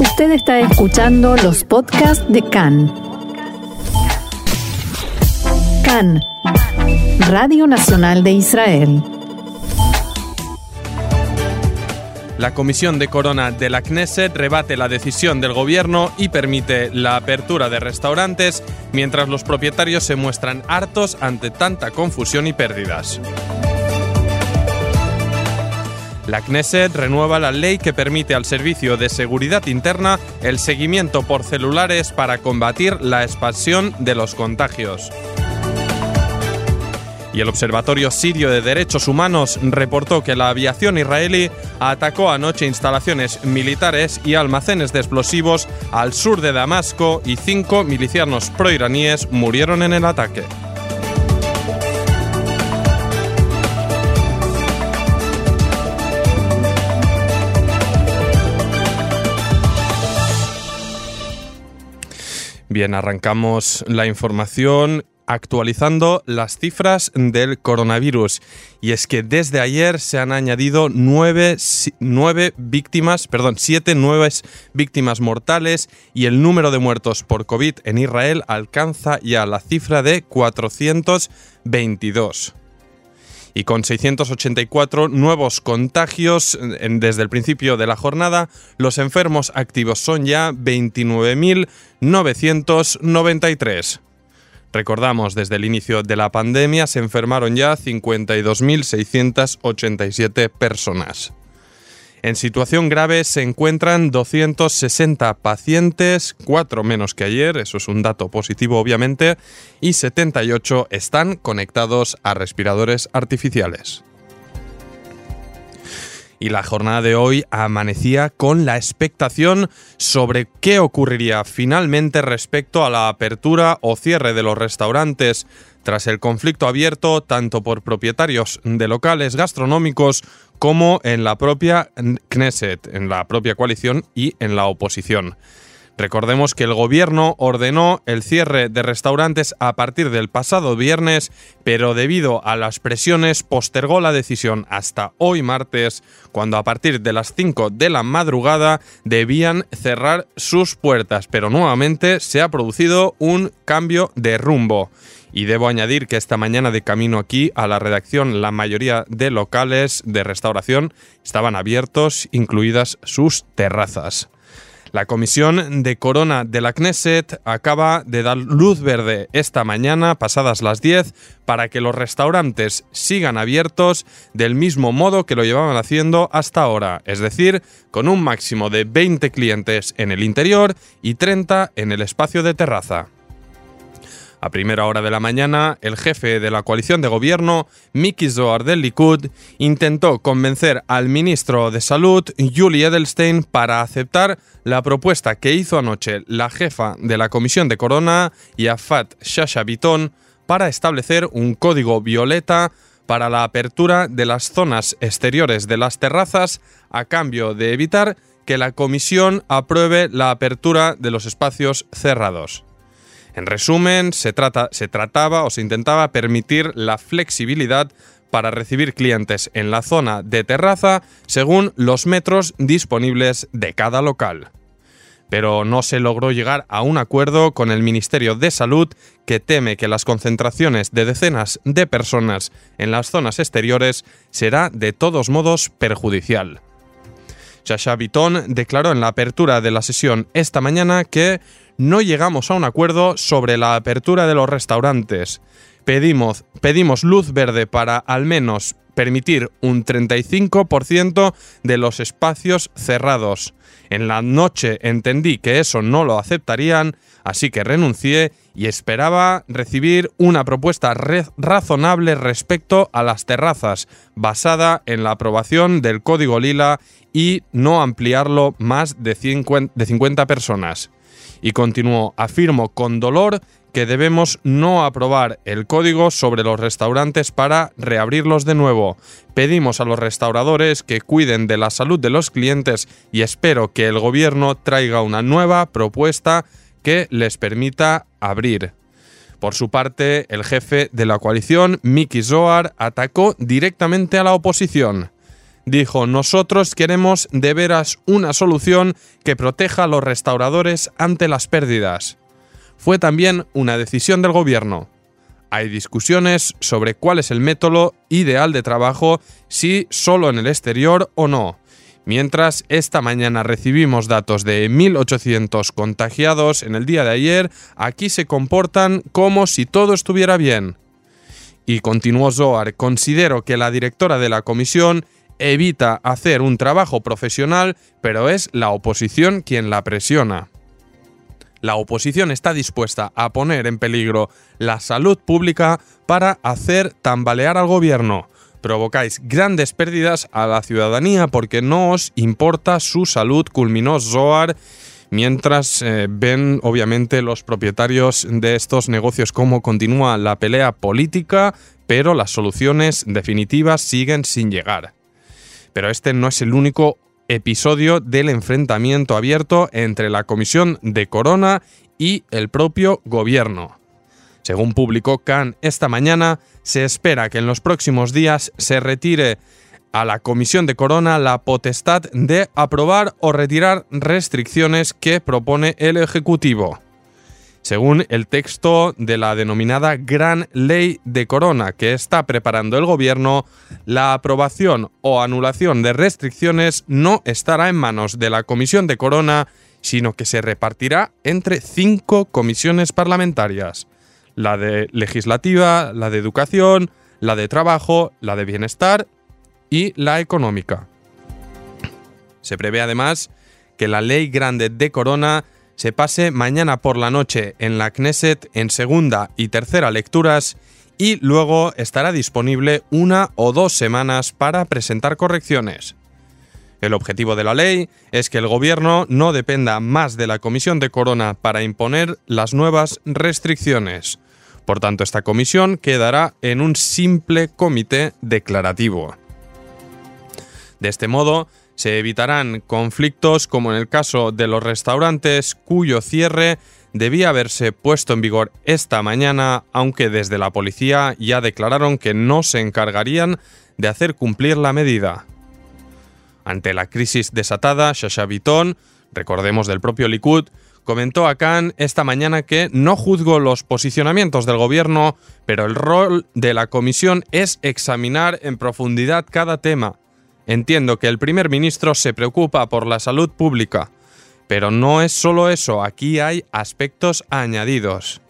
Usted está escuchando los podcasts de CAN. CAN, Radio Nacional de Israel. La Comisión de Corona de la Knesset rebate la decisión del gobierno y permite la apertura de restaurantes mientras los propietarios se muestran hartos ante tanta confusión y pérdidas. La Knesset renueva la ley que permite al Servicio de Seguridad Interna el seguimiento por celulares para combatir la expansión de los contagios y el Observatorio Sirio de Derechos Humanos reportó que la aviación israelí atacó anoche instalaciones militares y almacenes de explosivos al sur de Damasco y cinco milicianos proiraníes murieron en el ataque. Bien, arrancamos la información actualizando las cifras del coronavirus. Y es que desde ayer se han añadido nueve, víctimas, perdón, siete nuevas víctimas mortales y el número de muertos por COVID en Israel alcanza ya la cifra de 422 y con 684 nuevos contagios desde el principio de la jornada, los enfermos activos son ya 29.993. Recordamos, desde el inicio de la pandemia se enfermaron ya 52.687 personas. En situación grave se encuentran 260 pacientes, 4 menos que ayer, eso es un dato positivo obviamente, y 78 están conectados a respiradores artificiales. Y la jornada de hoy amanecía con la expectación sobre qué ocurriría finalmente respecto a la apertura o cierre de los restaurantes tras el conflicto abierto tanto por propietarios de locales gastronómicos como en la propia Knesset, en la propia coalición y en la oposición. Recordemos que el gobierno ordenó el cierre de restaurantes a partir del pasado viernes, pero debido a las presiones postergó la decisión hasta hoy martes, cuando a partir de las 5 de la madrugada debían cerrar sus puertas, pero nuevamente se ha producido un cambio de rumbo. Y debo añadir que esta mañana de camino aquí a la redacción la mayoría de locales de restauración estaban abiertos, incluidas sus terrazas. La Comisión de Corona de la Knesset acaba de dar luz verde esta mañana, pasadas las 10, para que los restaurantes sigan abiertos del mismo modo que lo llevaban haciendo hasta ahora, es decir, con un máximo de 20 clientes en el interior y 30 en el espacio de terraza. A primera hora de la mañana, el jefe de la coalición de gobierno, Miki Zohar del Likud, intentó convencer al ministro de Salud, Julie Edelstein, para aceptar la propuesta que hizo anoche la jefa de la Comisión de Corona, Yafat Shasha Biton, para establecer un código violeta para la apertura de las zonas exteriores de las terrazas a cambio de evitar que la comisión apruebe la apertura de los espacios cerrados. En resumen, se, trata, se trataba o se intentaba permitir la flexibilidad para recibir clientes en la zona de terraza según los metros disponibles de cada local. Pero no se logró llegar a un acuerdo con el Ministerio de Salud que teme que las concentraciones de decenas de personas en las zonas exteriores será de todos modos perjudicial. Bitton declaró en la apertura de la sesión esta mañana que no llegamos a un acuerdo sobre la apertura de los restaurantes. Pedimos, pedimos luz verde para al menos permitir un 35% de los espacios cerrados. En la noche entendí que eso no lo aceptarían, así que renuncié y esperaba recibir una propuesta razonable respecto a las terrazas, basada en la aprobación del Código Lila y no ampliarlo más de 50 personas y continuó, afirmo con dolor que debemos no aprobar el código sobre los restaurantes para reabrirlos de nuevo. Pedimos a los restauradores que cuiden de la salud de los clientes y espero que el gobierno traiga una nueva propuesta que les permita abrir. Por su parte, el jefe de la coalición, Miki Zohar, atacó directamente a la oposición dijo, nosotros queremos de veras una solución que proteja a los restauradores ante las pérdidas. Fue también una decisión del gobierno. Hay discusiones sobre cuál es el método ideal de trabajo, si solo en el exterior o no. Mientras esta mañana recibimos datos de 1.800 contagiados en el día de ayer, aquí se comportan como si todo estuviera bien. Y continuó Zoar, considero que la directora de la comisión evita hacer un trabajo profesional, pero es la oposición quien la presiona la oposición está dispuesta a poner en peligro la salud pública para hacer tambalear al gobierno. Provocáis grandes pérdidas a la ciudadanía porque no os importa su salud, culminó Zoar, mientras eh, ven obviamente los propietarios de estos negocios cómo continúa la pelea política, pero las soluciones definitivas siguen sin llegar. Pero este no es el único episodio del enfrentamiento abierto entre la Comisión de Corona y el propio gobierno. Según publicó Khan esta mañana, se espera que en los próximos días se retire a la Comisión de Corona la potestad de aprobar o retirar restricciones que propone el Ejecutivo. Según el texto de la denominada Gran Ley de Corona que está preparando el Gobierno, la aprobación o anulación de restricciones no estará en manos de la Comisión de Corona, sino que se repartirá entre cinco comisiones parlamentarias, la de legislativa, la de educación, la de trabajo, la de bienestar y la económica. Se prevé además que la Ley Grande de Corona se pase mañana por la noche en la Knesset en segunda y tercera lecturas y luego estará disponible una o dos semanas para presentar correcciones. El objetivo de la ley es que el gobierno no dependa más de la Comisión de Corona para imponer las nuevas restricciones. Por tanto, esta comisión quedará en un simple comité declarativo. De este modo, se evitarán conflictos como en el caso de los restaurantes cuyo cierre debía haberse puesto en vigor esta mañana, aunque desde la policía ya declararon que no se encargarían de hacer cumplir la medida. Ante la crisis desatada, Shasha Bitton, recordemos del propio Likud, comentó a Khan esta mañana que no juzgo los posicionamientos del gobierno, pero el rol de la comisión es examinar en profundidad cada tema Entiendo que el primer ministro se preocupa por la salud pública, pero no es solo eso, aquí hay aspectos añadidos.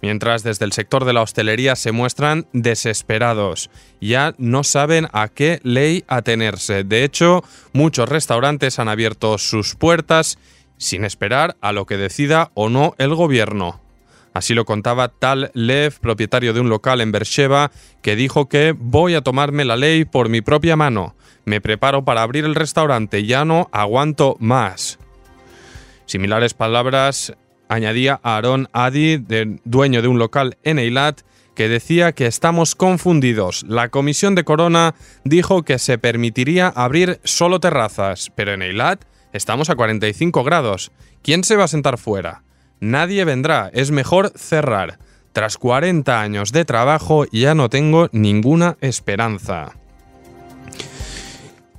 Mientras desde el sector de la hostelería se muestran desesperados, ya no saben a qué ley atenerse. De hecho, muchos restaurantes han abierto sus puertas sin esperar a lo que decida o no el gobierno. Así lo contaba Tal Lev, propietario de un local en Beersheba, que dijo que voy a tomarme la ley por mi propia mano. Me preparo para abrir el restaurante, ya no aguanto más. Similares palabras añadía Aaron Adi, dueño de un local en Eilat, que decía que estamos confundidos. La comisión de Corona dijo que se permitiría abrir solo terrazas, pero en Eilat estamos a 45 grados. ¿Quién se va a sentar fuera? Nadie vendrá, es mejor cerrar. Tras 40 años de trabajo ya no tengo ninguna esperanza.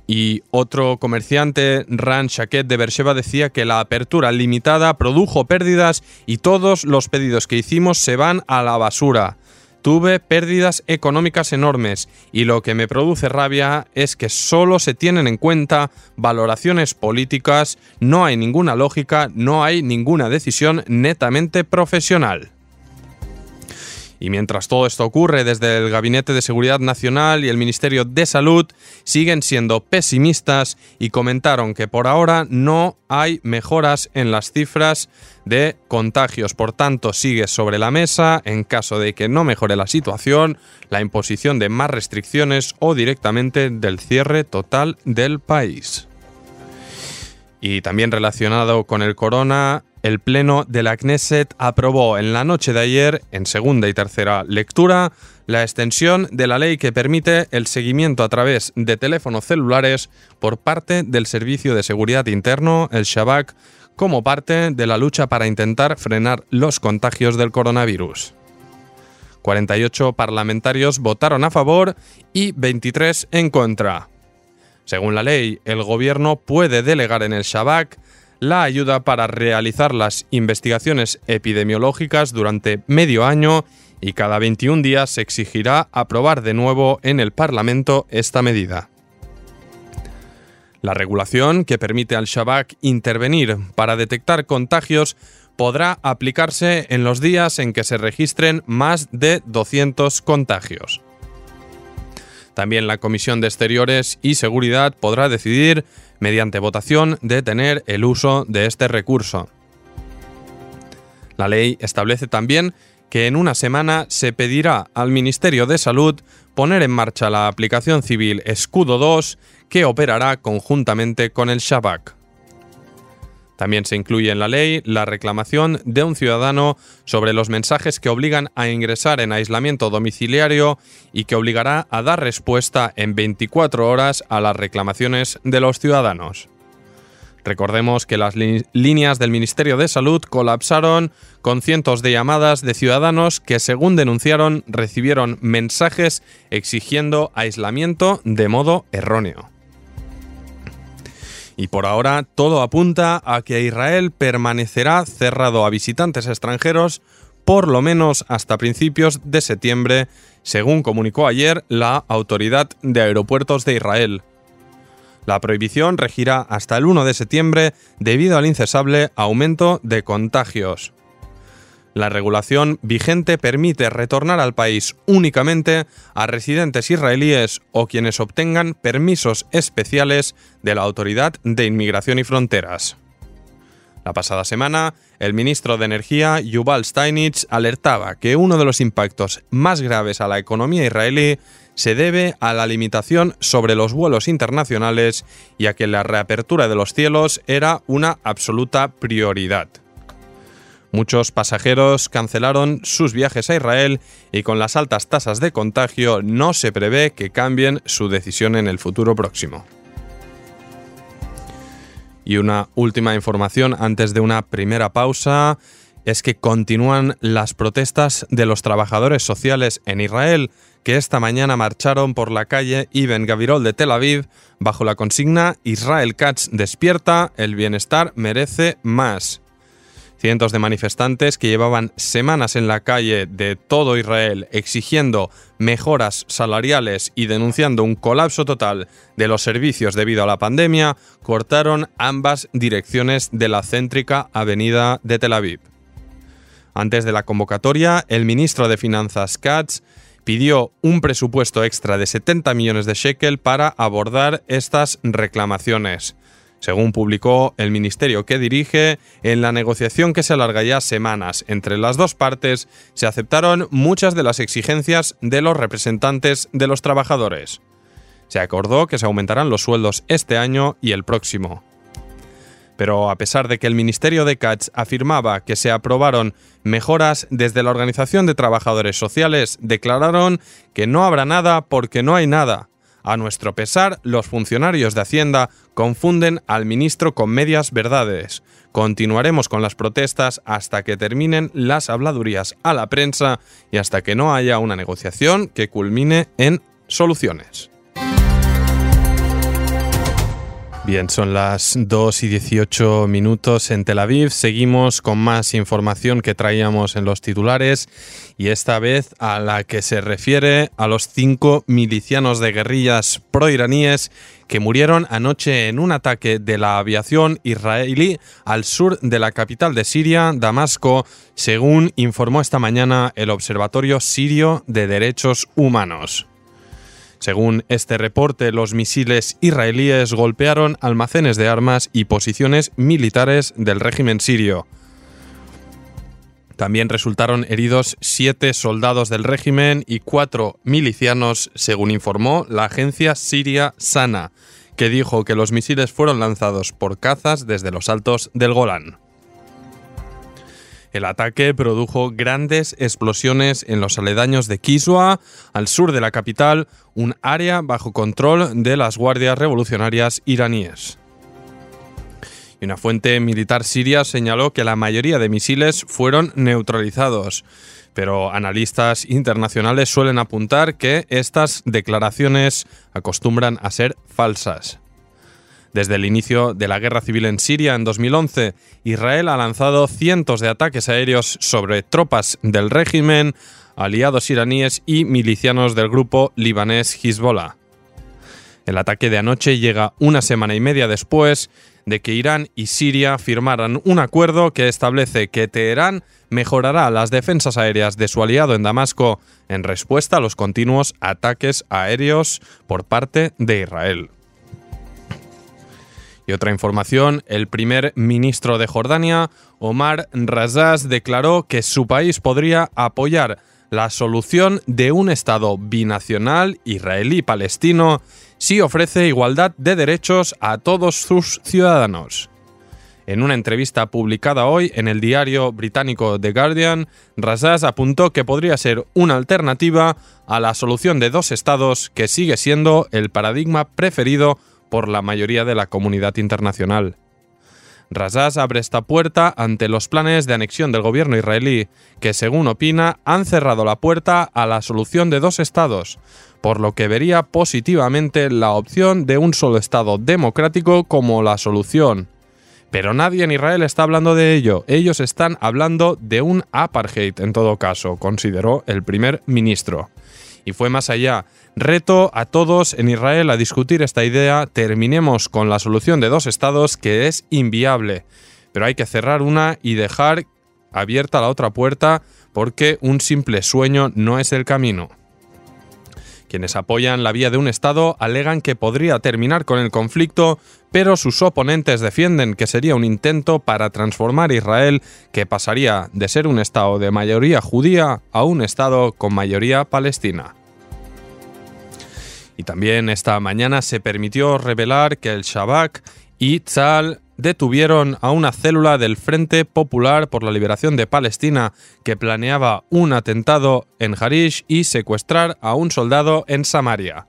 Y otro comerciante, Ran Shaket de Bersheba, decía que la apertura limitada produjo pérdidas y todos los pedidos que hicimos se van a la basura. Tuve pérdidas económicas enormes y lo que me produce rabia es que solo se tienen en cuenta valoraciones políticas, no hay ninguna lógica, no hay ninguna decisión netamente profesional. Y mientras todo esto ocurre, desde el Gabinete de Seguridad Nacional y el Ministerio de Salud siguen siendo pesimistas y comentaron que por ahora no hay mejoras en las cifras de contagios. Por tanto, sigue sobre la mesa, en caso de que no mejore la situación, la imposición de más restricciones o directamente del cierre total del país. Y también relacionado con el corona, el Pleno de la Knesset aprobó en la noche de ayer, en segunda y tercera lectura, la extensión de la ley que permite el seguimiento a través de teléfonos celulares por parte del Servicio de Seguridad Interno, el Shabak, como parte de la lucha para intentar frenar los contagios del coronavirus. 48 parlamentarios votaron a favor y 23 en contra. Según la ley, el gobierno puede delegar en el Shabak la ayuda para realizar las investigaciones epidemiológicas durante medio año y cada 21 días se exigirá aprobar de nuevo en el Parlamento esta medida. La regulación que permite al Shabak intervenir para detectar contagios podrá aplicarse en los días en que se registren más de 200 contagios. También la Comisión de Exteriores y Seguridad podrá decidir, mediante votación, detener el uso de este recurso. La ley establece también que en una semana se pedirá al Ministerio de Salud poner en marcha la aplicación civil Escudo 2 que operará conjuntamente con el Shabak. También se incluye en la ley la reclamación de un ciudadano sobre los mensajes que obligan a ingresar en aislamiento domiciliario y que obligará a dar respuesta en 24 horas a las reclamaciones de los ciudadanos. Recordemos que las líneas del Ministerio de Salud colapsaron con cientos de llamadas de ciudadanos que, según denunciaron, recibieron mensajes exigiendo aislamiento de modo erróneo. Y por ahora todo apunta a que Israel permanecerá cerrado a visitantes extranjeros por lo menos hasta principios de septiembre, según comunicó ayer la Autoridad de Aeropuertos de Israel. La prohibición regirá hasta el 1 de septiembre debido al incesable aumento de contagios. La regulación vigente permite retornar al país únicamente a residentes israelíes o quienes obtengan permisos especiales de la Autoridad de Inmigración y Fronteras. La pasada semana, el ministro de Energía, Yuval Steinitz, alertaba que uno de los impactos más graves a la economía israelí se debe a la limitación sobre los vuelos internacionales y a que la reapertura de los cielos era una absoluta prioridad. Muchos pasajeros cancelaron sus viajes a Israel y con las altas tasas de contagio no se prevé que cambien su decisión en el futuro próximo. Y una última información antes de una primera pausa es que continúan las protestas de los trabajadores sociales en Israel que esta mañana marcharon por la calle Ibn Gavirol de Tel Aviv bajo la consigna Israel Katz despierta, el bienestar merece más. Cientos de manifestantes que llevaban semanas en la calle de todo Israel exigiendo mejoras salariales y denunciando un colapso total de los servicios debido a la pandemia, cortaron ambas direcciones de la céntrica avenida de Tel Aviv. Antes de la convocatoria, el ministro de Finanzas Katz pidió un presupuesto extra de 70 millones de shekel para abordar estas reclamaciones. Según publicó el ministerio que dirige, en la negociación que se alarga ya semanas entre las dos partes, se aceptaron muchas de las exigencias de los representantes de los trabajadores. Se acordó que se aumentarán los sueldos este año y el próximo. Pero a pesar de que el Ministerio de Katz afirmaba que se aprobaron mejoras desde la Organización de Trabajadores Sociales, declararon que no habrá nada porque no hay nada. A nuestro pesar, los funcionarios de Hacienda confunden al ministro con medias verdades. Continuaremos con las protestas hasta que terminen las habladurías a la prensa y hasta que no haya una negociación que culmine en soluciones. Bien, son las 2 y 18 minutos en Tel Aviv. Seguimos con más información que traíamos en los titulares y esta vez a la que se refiere a los cinco milicianos de guerrillas proiraníes que murieron anoche en un ataque de la aviación israelí al sur de la capital de Siria, Damasco, según informó esta mañana el Observatorio Sirio de Derechos Humanos. Según este reporte, los misiles israelíes golpearon almacenes de armas y posiciones militares del régimen sirio. También resultaron heridos siete soldados del régimen y cuatro milicianos, según informó la agencia siria Sana, que dijo que los misiles fueron lanzados por cazas desde los altos del Golán. El ataque produjo grandes explosiones en los aledaños de Kiswa, al sur de la capital, un área bajo control de las guardias revolucionarias iraníes. Y una fuente militar siria señaló que la mayoría de misiles fueron neutralizados. Pero analistas internacionales suelen apuntar que estas declaraciones acostumbran a ser falsas. Desde el inicio de la guerra civil en Siria en 2011, Israel ha lanzado cientos de ataques aéreos sobre tropas del régimen, aliados iraníes y milicianos del grupo libanés Hezbollah. El ataque de anoche llega una semana y media después de que Irán y Siria firmaran un acuerdo que establece que Teherán mejorará las defensas aéreas de su aliado en Damasco en respuesta a los continuos ataques aéreos por parte de Israel. Y otra información, el primer ministro de Jordania, Omar Razaz, declaró que su país podría apoyar la solución de un Estado binacional israelí-palestino si ofrece igualdad de derechos a todos sus ciudadanos. En una entrevista publicada hoy en el diario británico The Guardian, Razaz apuntó que podría ser una alternativa a la solución de dos estados que sigue siendo el paradigma preferido por la mayoría de la comunidad internacional. Razaz abre esta puerta ante los planes de anexión del gobierno israelí, que según opina han cerrado la puerta a la solución de dos estados, por lo que vería positivamente la opción de un solo estado democrático como la solución. Pero nadie en Israel está hablando de ello, ellos están hablando de un apartheid en todo caso, consideró el primer ministro. Y fue más allá, Reto a todos en Israel a discutir esta idea, terminemos con la solución de dos estados que es inviable, pero hay que cerrar una y dejar abierta la otra puerta porque un simple sueño no es el camino. Quienes apoyan la vía de un Estado alegan que podría terminar con el conflicto, pero sus oponentes defienden que sería un intento para transformar Israel que pasaría de ser un Estado de mayoría judía a un Estado con mayoría palestina. Y también esta mañana se permitió revelar que el Shabak y Tzal detuvieron a una célula del Frente Popular por la Liberación de Palestina que planeaba un atentado en Harish y secuestrar a un soldado en Samaria.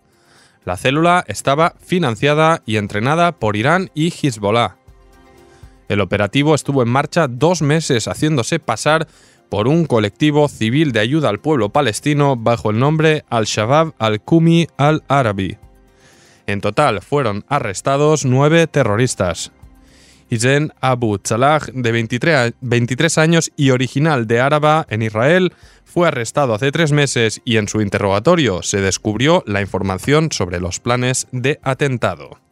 La célula estaba financiada y entrenada por Irán y Hezbollah. El operativo estuvo en marcha dos meses haciéndose pasar por un colectivo civil de ayuda al pueblo palestino bajo el nombre Al-Shabaab al-Kumi al-Arabi. En total fueron arrestados nueve terroristas. Izen Abu Salah, de 23, 23 años y original de Áraba en Israel, fue arrestado hace tres meses y en su interrogatorio se descubrió la información sobre los planes de atentado.